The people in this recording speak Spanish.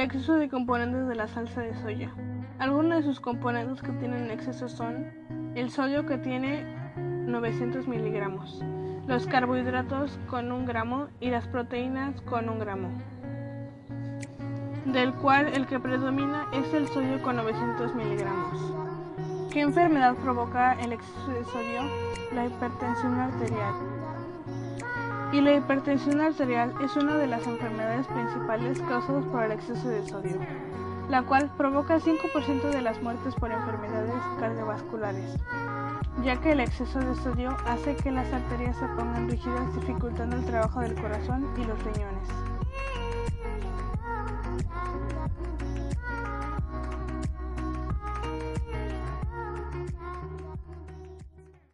El exceso de componentes de la salsa de soya. Algunos de sus componentes que tienen exceso son el sodio que tiene 900 miligramos, los carbohidratos con un gramo y las proteínas con un gramo, del cual el que predomina es el sodio con 900 miligramos. ¿Qué enfermedad provoca el exceso de sodio? La hipertensión arterial. Y la hipertensión arterial es una de las enfermedades principales causadas por el exceso de sodio, la cual provoca 5% de las muertes por enfermedades cardiovasculares, ya que el exceso de sodio hace que las arterias se pongan rígidas dificultando el trabajo del corazón y los riñones.